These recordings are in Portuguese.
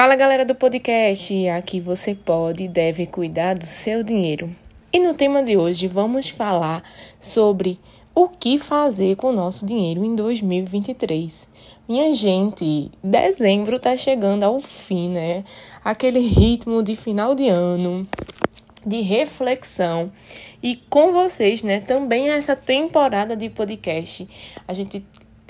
Fala galera do podcast, aqui você pode e deve cuidar do seu dinheiro. E no tema de hoje vamos falar sobre o que fazer com o nosso dinheiro em 2023. Minha gente, dezembro tá chegando ao fim, né? Aquele ritmo de final de ano, de reflexão. E com vocês, né, também essa temporada de podcast. A gente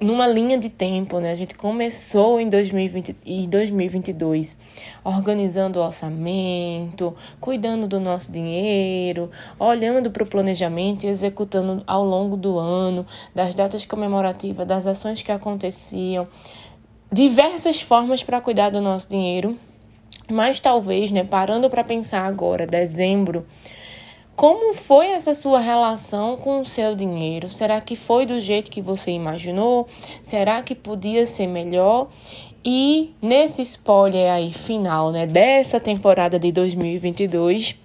numa linha de tempo, né? A gente começou em 2020 e 2022 organizando o orçamento, cuidando do nosso dinheiro, olhando para o planejamento e executando ao longo do ano, das datas comemorativas, das ações que aconteciam, diversas formas para cuidar do nosso dinheiro. Mas talvez, né, parando para pensar agora, dezembro, como foi essa sua relação com o seu dinheiro? Será que foi do jeito que você imaginou? Será que podia ser melhor? E nesse spoiler aí final, né, dessa temporada de 2022,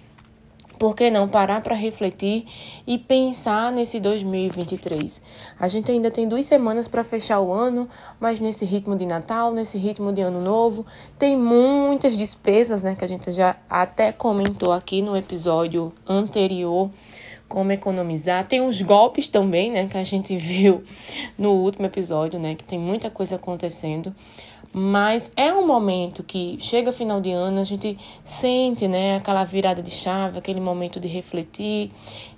por que não parar para refletir e pensar nesse 2023? A gente ainda tem duas semanas para fechar o ano, mas nesse ritmo de Natal, nesse ritmo de Ano Novo, tem muitas despesas, né, que a gente já até comentou aqui no episódio anterior como economizar. Tem uns golpes também, né, que a gente viu no último episódio, né, que tem muita coisa acontecendo. Mas é um momento que chega final de ano, a gente sente, né, aquela virada de chave, aquele momento de refletir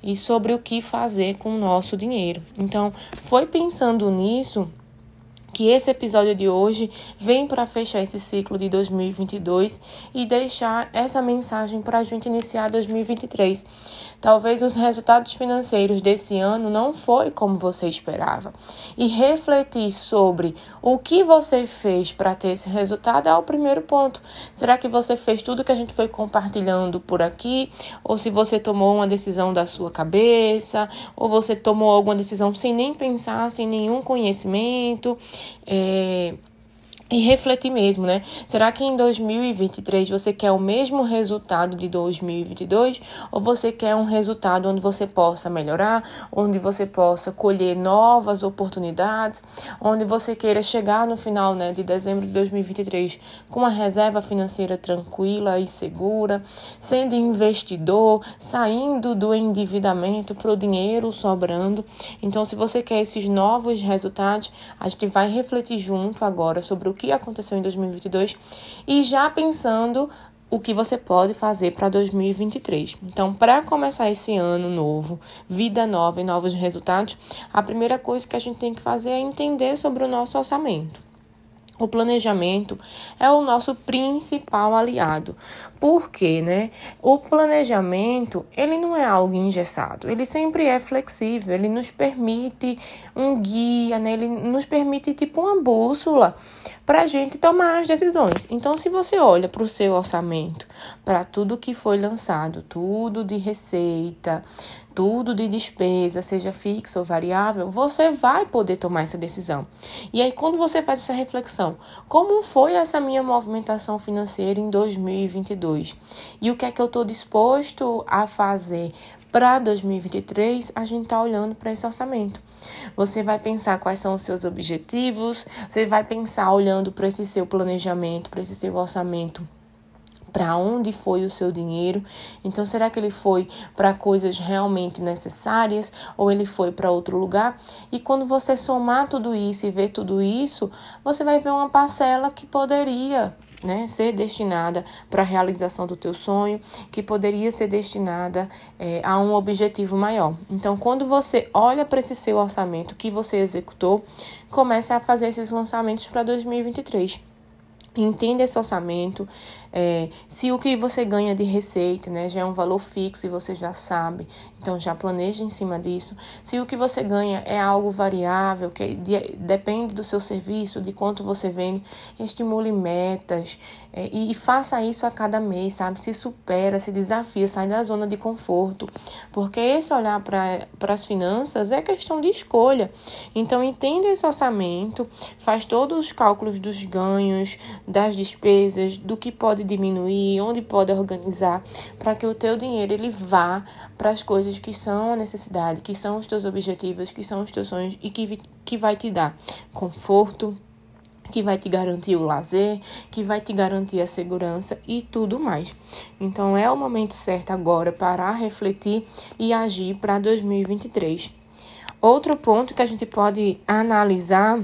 e sobre o que fazer com o nosso dinheiro. Então, foi pensando nisso que esse episódio de hoje vem para fechar esse ciclo de 2022 e deixar essa mensagem para a gente iniciar 2023. Talvez os resultados financeiros desse ano não foi como você esperava. E refletir sobre o que você fez para ter esse resultado é o primeiro ponto. Será que você fez tudo que a gente foi compartilhando por aqui? Ou se você tomou uma decisão da sua cabeça? Ou você tomou alguma decisão sem nem pensar, sem nenhum conhecimento? É, e refletir mesmo, né? Será que em 2023 você quer o mesmo resultado de 2022 ou você quer um resultado onde você possa melhorar, onde você possa colher novas oportunidades, onde você queira chegar no final, né, de dezembro de 2023 com uma reserva financeira tranquila e segura, sendo investidor, saindo do endividamento para o dinheiro sobrando. Então, se você quer esses novos resultados, a gente vai refletir junto agora sobre o o que aconteceu em 2022 e já pensando o que você pode fazer para 2023. Então, para começar esse ano novo, vida nova e novos resultados, a primeira coisa que a gente tem que fazer é entender sobre o nosso orçamento. O planejamento é o nosso principal aliado. Por quê, né? O planejamento, ele não é algo engessado, ele sempre é flexível, ele nos permite um guia, né? Ele nos permite tipo uma bússola para a gente tomar as decisões. Então, se você olha para o seu orçamento, para tudo que foi lançado, tudo de receita, tudo de despesa, seja fixo ou variável, você vai poder tomar essa decisão. E aí, quando você faz essa reflexão, como foi essa minha movimentação financeira em 2022? E o que é que eu estou disposto a fazer para 2023, a gente está olhando para esse orçamento. Você vai pensar quais são os seus objetivos, você vai pensar olhando para esse seu planejamento, para esse seu orçamento para onde foi o seu dinheiro. Então, será que ele foi para coisas realmente necessárias ou ele foi para outro lugar? E quando você somar tudo isso e ver tudo isso, você vai ver uma parcela que poderia né, ser destinada para a realização do teu sonho, que poderia ser destinada é, a um objetivo maior. Então, quando você olha para esse seu orçamento que você executou, comece a fazer esses lançamentos para 2023. Entenda esse orçamento, é, se o que você ganha de receita né, já é um valor fixo e você já sabe, então já planeje em cima disso. Se o que você ganha é algo variável, que de, depende do seu serviço, de quanto você vende, estimule metas é, e, e, faça isso a cada mês, sabe? Se supera, se desafia, sai da zona de conforto, porque esse olhar para as finanças é questão de escolha. Então entenda esse orçamento, faz todos os cálculos dos ganhos, das despesas, do que pode diminuir, onde pode organizar, para que o teu dinheiro ele vá para as coisas que são a necessidade, que são os teus objetivos, que são os teus sonhos e que, que vai te dar conforto, que vai te garantir o lazer, que vai te garantir a segurança e tudo mais. Então é o momento certo agora para refletir e agir para 2023. Outro ponto que a gente pode analisar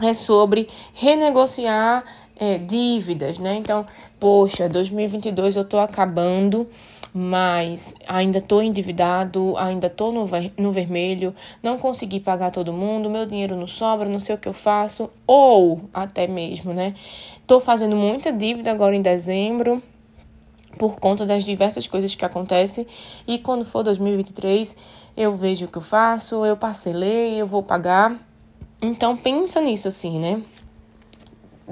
é sobre renegociar é, dívidas, né? Então, poxa, 2022 eu tô acabando, mas ainda tô endividado, ainda tô no, ver, no vermelho, não consegui pagar todo mundo, meu dinheiro não sobra, não sei o que eu faço, ou até mesmo, né? Tô fazendo muita dívida agora em dezembro, por conta das diversas coisas que acontecem. E quando for 2023, eu vejo o que eu faço, eu parcelei, eu vou pagar. Então pensa nisso assim, né?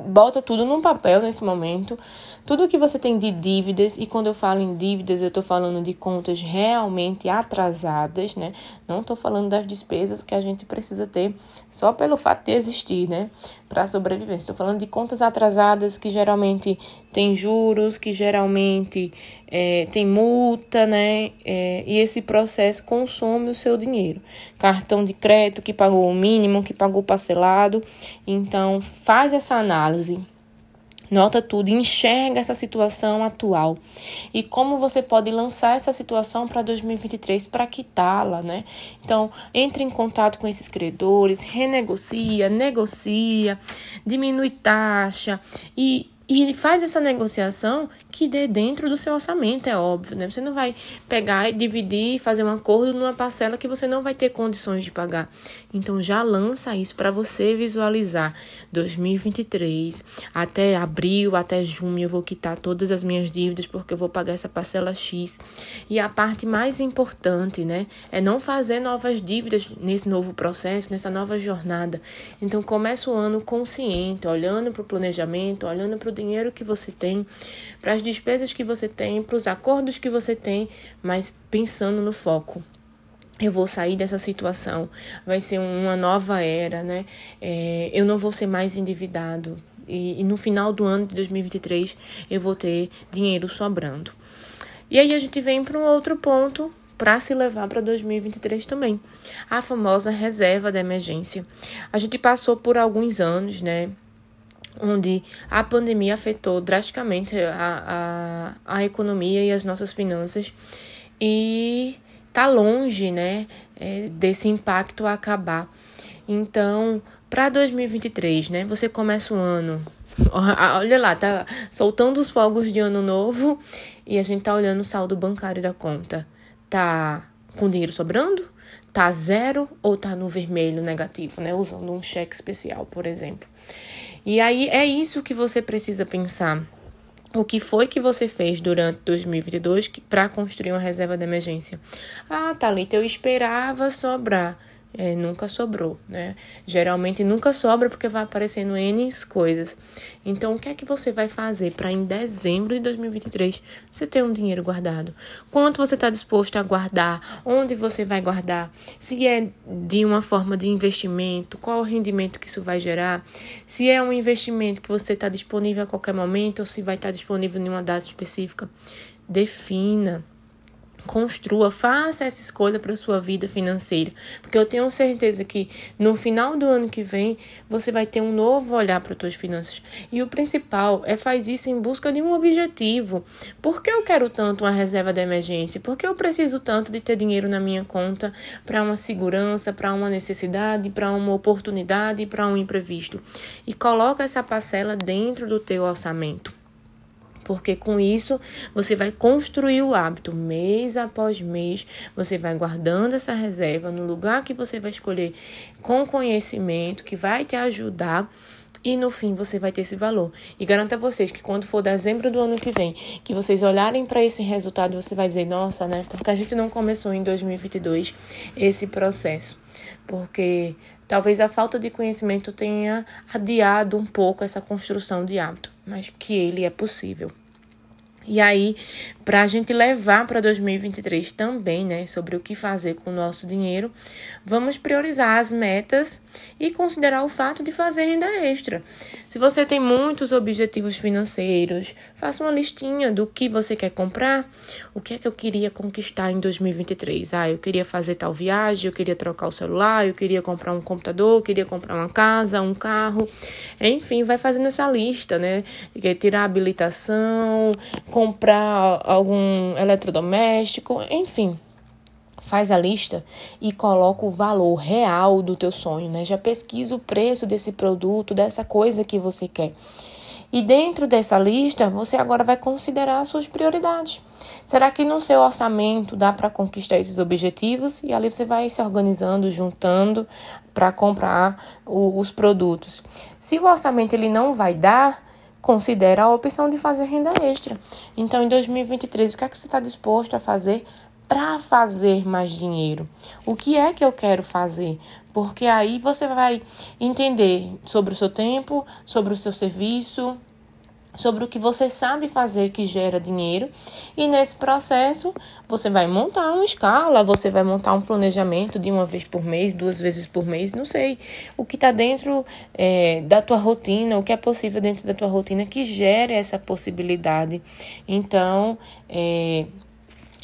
Bota tudo num papel nesse momento, tudo que você tem de dívidas, e quando eu falo em dívidas, eu estou falando de contas realmente atrasadas, né? Não estou falando das despesas que a gente precisa ter só pelo fato de existir, né? Para sobrevivência. Estou falando de contas atrasadas que geralmente tem juros, que geralmente é, tem multa, né? É, e esse processo consome o seu dinheiro. Cartão de crédito que pagou o mínimo, que pagou parcelado. Então, faz essa análise. Nota tudo, enxerga essa situação atual e como você pode lançar essa situação para 2023 para quitá-la, né? Então, entre em contato com esses credores, renegocia, negocia, diminui taxa e e faz essa negociação que dê dentro do seu orçamento, é óbvio, né? Você não vai pegar e dividir, fazer um acordo numa parcela que você não vai ter condições de pagar. Então já lança isso para você visualizar 2023 até abril, até junho eu vou quitar todas as minhas dívidas porque eu vou pagar essa parcela X. E a parte mais importante, né, é não fazer novas dívidas nesse novo processo, nessa nova jornada. Então começa o ano consciente, olhando para o planejamento, olhando para o dinheiro que você tem, para as despesas que você tem, para os acordos que você tem, mas pensando no foco eu vou sair dessa situação, vai ser uma nova era, né? É, eu não vou ser mais endividado. E, e, no final do ano de 2023 eu vou ter dinheiro sobrando. E aí a gente vem para um outro ponto para se levar para 2023 também, a famosa reserva de emergência. A gente passou por alguns anos, né? Onde a pandemia afetou drasticamente a, a, a economia e as nossas finanças e tá longe, né, é, desse impacto acabar. Então, para 2023, né, você começa o ano, olha lá, tá soltando os fogos de ano novo e a gente tá olhando o saldo bancário da conta. Tá com dinheiro sobrando? Tá zero ou tá no vermelho negativo, né, usando um cheque especial, por exemplo. E aí é isso que você precisa pensar. O que foi que você fez durante 2022 para construir uma reserva de emergência? Ah, Thalita, eu esperava sobrar é, nunca sobrou, né? Geralmente nunca sobra porque vai aparecendo N coisas. Então, o que é que você vai fazer para em dezembro de 2023 você ter um dinheiro guardado? Quanto você está disposto a guardar? Onde você vai guardar? Se é de uma forma de investimento, qual o rendimento que isso vai gerar? Se é um investimento que você está disponível a qualquer momento ou se vai estar tá disponível em uma data específica, defina construa, faça essa escolha para sua vida financeira, porque eu tenho certeza que no final do ano que vem você vai ter um novo olhar para suas finanças. E o principal é faz isso em busca de um objetivo. Por que eu quero tanto uma reserva de emergência? Por que eu preciso tanto de ter dinheiro na minha conta para uma segurança, para uma necessidade, para uma oportunidade, para um imprevisto? E coloca essa parcela dentro do teu orçamento porque com isso você vai construir o hábito mês após mês, você vai guardando essa reserva no lugar que você vai escolher com conhecimento que vai te ajudar e no fim você vai ter esse valor. E garanto a vocês que quando for dezembro do ano que vem, que vocês olharem para esse resultado, você vai dizer: "Nossa, né? Porque a gente não começou em 2022 esse processo". Porque talvez a falta de conhecimento tenha adiado um pouco essa construção de hábito, mas que ele é possível. E aí, para a gente levar para 2023 também, né, sobre o que fazer com o nosso dinheiro, vamos priorizar as metas e considerar o fato de fazer renda extra. Se você tem muitos objetivos financeiros, faça uma listinha do que você quer comprar, o que é que eu queria conquistar em 2023. Ah, eu queria fazer tal viagem, eu queria trocar o celular, eu queria comprar um computador, eu queria comprar uma casa, um carro, enfim, vai fazendo essa lista, né? Tirar a habilitação, comprar algum eletrodoméstico, enfim. Faz a lista e coloca o valor real do teu sonho, né? Já pesquisa o preço desse produto, dessa coisa que você quer. E dentro dessa lista, você agora vai considerar as suas prioridades. Será que no seu orçamento dá para conquistar esses objetivos? E ali você vai se organizando, juntando para comprar o, os produtos. Se o orçamento ele não vai dar, considera a opção de fazer renda extra. Então, em 2023, o que é que você está disposto a fazer para fazer mais dinheiro? O que é que eu quero fazer? Porque aí você vai entender sobre o seu tempo, sobre o seu serviço, sobre o que você sabe fazer que gera dinheiro e nesse processo você vai montar uma escala, você vai montar um planejamento de uma vez por mês, duas vezes por mês, não sei o que está dentro é, da tua rotina, o que é possível dentro da tua rotina que gere essa possibilidade. Então, é,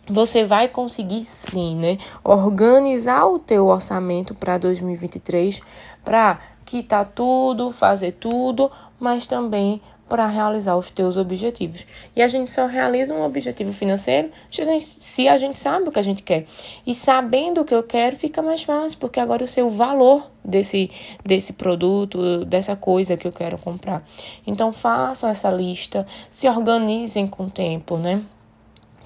você vai conseguir sim, né? Organizar o teu orçamento para 2023 para quitar tudo, fazer tudo, mas também para realizar os teus objetivos. E a gente só realiza um objetivo financeiro se a gente sabe o que a gente quer. E sabendo o que eu quero, fica mais fácil, porque agora eu sei o valor desse, desse produto, dessa coisa que eu quero comprar. Então façam essa lista, se organizem com o tempo, né?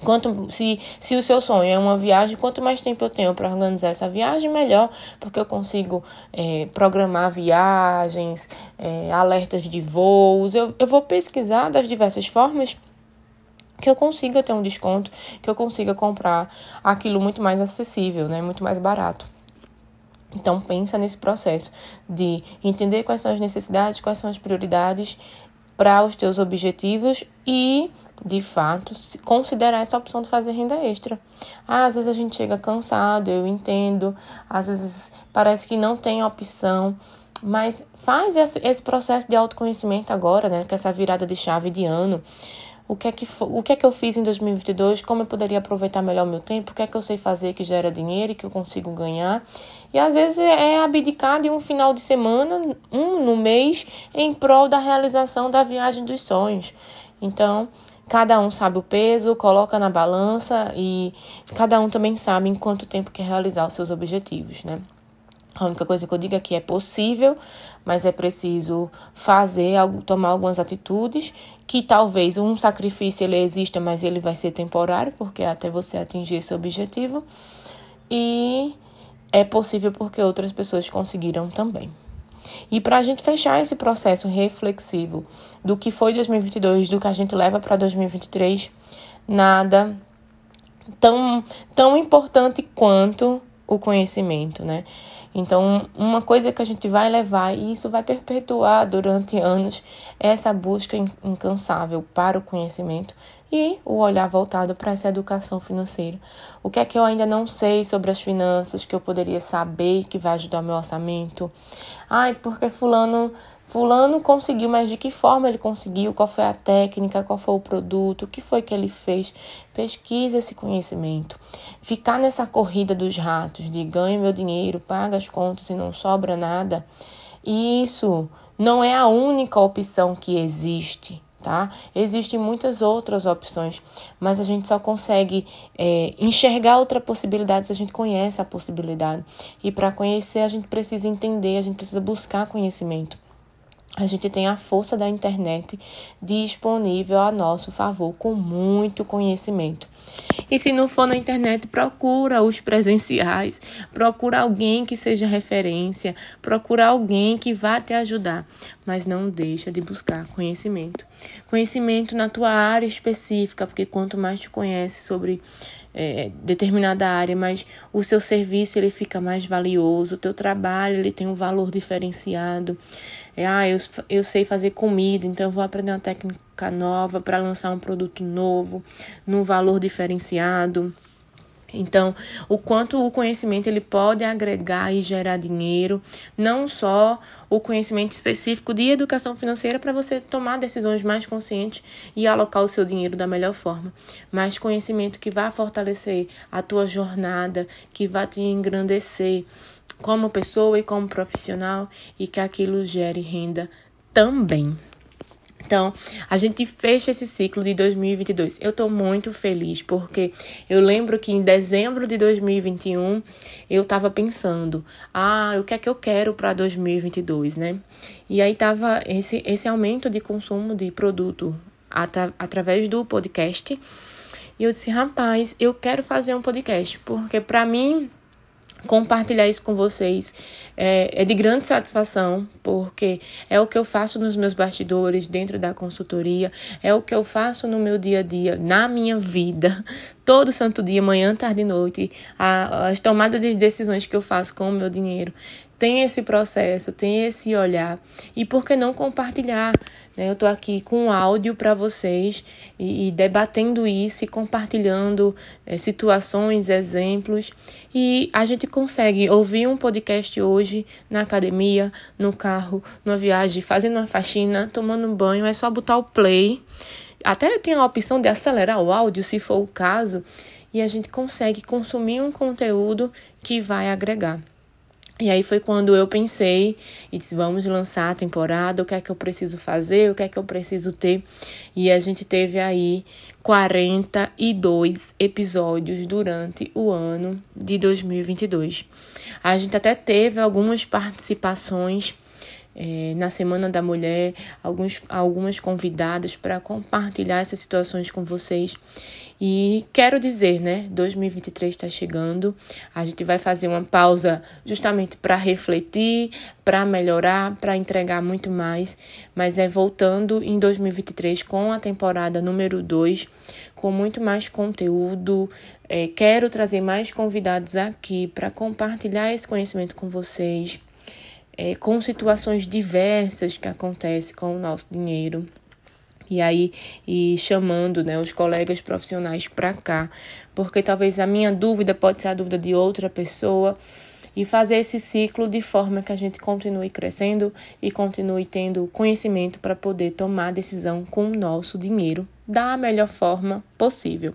Quanto, se, se o seu sonho é uma viagem, quanto mais tempo eu tenho para organizar essa viagem, melhor, porque eu consigo é, programar viagens, é, alertas de voos. Eu, eu vou pesquisar das diversas formas que eu consiga ter um desconto, que eu consiga comprar aquilo muito mais acessível, né, muito mais barato. Então pensa nesse processo de entender quais são as necessidades, quais são as prioridades para os teus objetivos e, de fato, considerar essa opção de fazer renda extra. Ah, às vezes a gente chega cansado, eu entendo, às vezes parece que não tem opção, mas faz esse processo de autoconhecimento agora, né, com essa virada de chave de ano o que é que, o que, é que eu fiz em 2022, como eu poderia aproveitar melhor o meu tempo, o que é que eu sei fazer que gera dinheiro e que eu consigo ganhar. E às vezes é abdicar de um final de semana, um no mês, em prol da realização da viagem dos sonhos. Então, cada um sabe o peso, coloca na balança e cada um também sabe em quanto tempo quer realizar os seus objetivos, né? A única coisa que eu digo é que é possível, mas é preciso fazer, tomar algumas atitudes que talvez um sacrifício ele exista, mas ele vai ser temporário, porque é até você atingir esse objetivo. E é possível porque outras pessoas conseguiram também. E para a gente fechar esse processo reflexivo do que foi 2022, do que a gente leva para 2023, nada tão, tão importante quanto o conhecimento, né? Então, uma coisa que a gente vai levar e isso vai perpetuar durante anos é essa busca incansável para o conhecimento e o olhar voltado para essa educação financeira. O que é que eu ainda não sei sobre as finanças que eu poderia saber que vai ajudar o meu orçamento? Ai, porque fulano Fulano conseguiu, mas de que forma ele conseguiu? Qual foi a técnica? Qual foi o produto? O que foi que ele fez? Pesquise esse conhecimento. Ficar nessa corrida dos ratos de ganho meu dinheiro, paga as contas e não sobra nada. Isso não é a única opção que existe. Tá? Existem muitas outras opções, mas a gente só consegue é, enxergar outra possibilidade se a gente conhece a possibilidade. E para conhecer, a gente precisa entender, a gente precisa buscar conhecimento a gente tem a força da internet disponível a nosso favor com muito conhecimento. E se não for na internet, procura os presenciais, procura alguém que seja referência, procura alguém que vá te ajudar, mas não deixa de buscar conhecimento. Conhecimento na tua área específica, porque quanto mais tu conhece sobre é, determinada área, mas o seu serviço ele fica mais valioso, o teu trabalho ele tem um valor diferenciado. É, ah, eu, eu sei fazer comida, então eu vou aprender uma técnica nova para lançar um produto novo, num valor diferenciado. Então, o quanto o conhecimento ele pode agregar e gerar dinheiro, não só o conhecimento específico de educação financeira para você tomar decisões mais conscientes e alocar o seu dinheiro da melhor forma, mas conhecimento que vai fortalecer a tua jornada, que vai te engrandecer como pessoa e como profissional e que aquilo gere renda também. Então, a gente fecha esse ciclo de 2022. Eu estou muito feliz porque eu lembro que em dezembro de 2021 eu estava pensando: ah, o que é que eu quero para 2022, né? E aí tava esse, esse aumento de consumo de produto at através do podcast. E eu disse: rapaz, eu quero fazer um podcast porque para mim compartilhar isso com vocês é, é, de grande satisfação, porque é o que eu faço nos meus bastidores, dentro da consultoria, é o que eu faço no meu dia a dia, na minha vida, todo santo dia, manhã, tarde e noite, a, as tomadas de decisões que eu faço com o meu dinheiro tem esse processo, tem esse olhar. E por que não compartilhar? Né? Eu estou aqui com um áudio para vocês e, e, debatendo isso e compartilhando é, situações, exemplos. E a gente consegue ouvir um podcast hoje na academia, no carro, numa viagem, fazendo uma faxina, tomando um banho. É só botar o play. Até tem a opção de acelerar o áudio, se for o caso. E a gente consegue consumir um conteúdo que vai agregar. E aí foi quando eu pensei e disse: vamos lançar a temporada, o que é que eu preciso fazer, o que é que eu preciso ter. E a gente teve aí 42 episódios durante o ano de 2022. A gente até teve algumas participações é, na Semana da Mulher, alguns, algumas convidadas para compartilhar essas situações com vocês. E quero dizer, né, 2023 está chegando, a gente vai fazer uma pausa justamente para refletir, para melhorar, para entregar muito mais, mas é voltando em 2023 com a temporada número 2, com muito mais conteúdo. É, quero trazer mais convidados aqui para compartilhar esse conhecimento com vocês é, com situações diversas que acontecem com o nosso dinheiro. E aí, e chamando né, os colegas profissionais para cá, porque talvez a minha dúvida pode ser a dúvida de outra pessoa, e fazer esse ciclo de forma que a gente continue crescendo e continue tendo conhecimento para poder tomar decisão com o nosso dinheiro da melhor forma possível.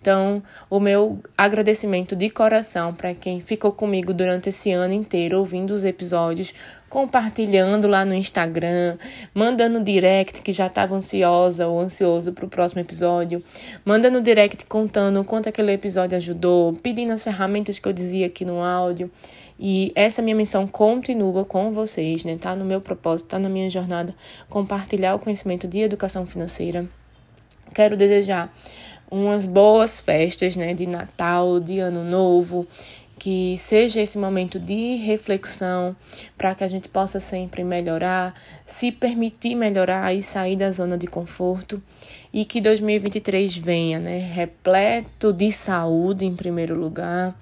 Então, o meu agradecimento de coração para quem ficou comigo durante esse ano inteiro ouvindo os episódios, compartilhando lá no Instagram, mandando direct que já estava ansiosa ou ansioso para o próximo episódio, mandando direct contando quanto aquele episódio ajudou, pedindo as ferramentas que eu dizia aqui no áudio. E essa minha missão continua com vocês, né? Tá no meu propósito, tá na minha jornada compartilhar o conhecimento de educação financeira Quero desejar umas boas festas, né, de Natal, de Ano Novo, que seja esse momento de reflexão para que a gente possa sempre melhorar, se permitir melhorar e sair da zona de conforto. E que 2023 venha, né, repleto de saúde em primeiro lugar,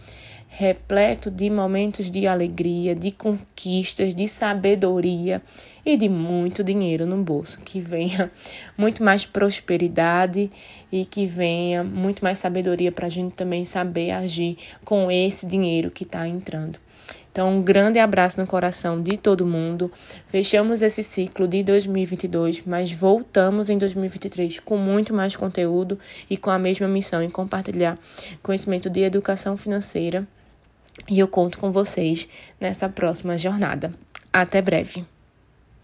repleto de momentos de alegria, de conquistas, de sabedoria e de muito dinheiro no bolso. Que venha muito mais prosperidade e que venha muito mais sabedoria para a gente também saber agir com esse dinheiro que está entrando. Então, um grande abraço no coração de todo mundo. Fechamos esse ciclo de 2022, mas voltamos em 2023 com muito mais conteúdo e com a mesma missão em compartilhar conhecimento de educação financeira e eu conto com vocês nessa próxima jornada. Até breve!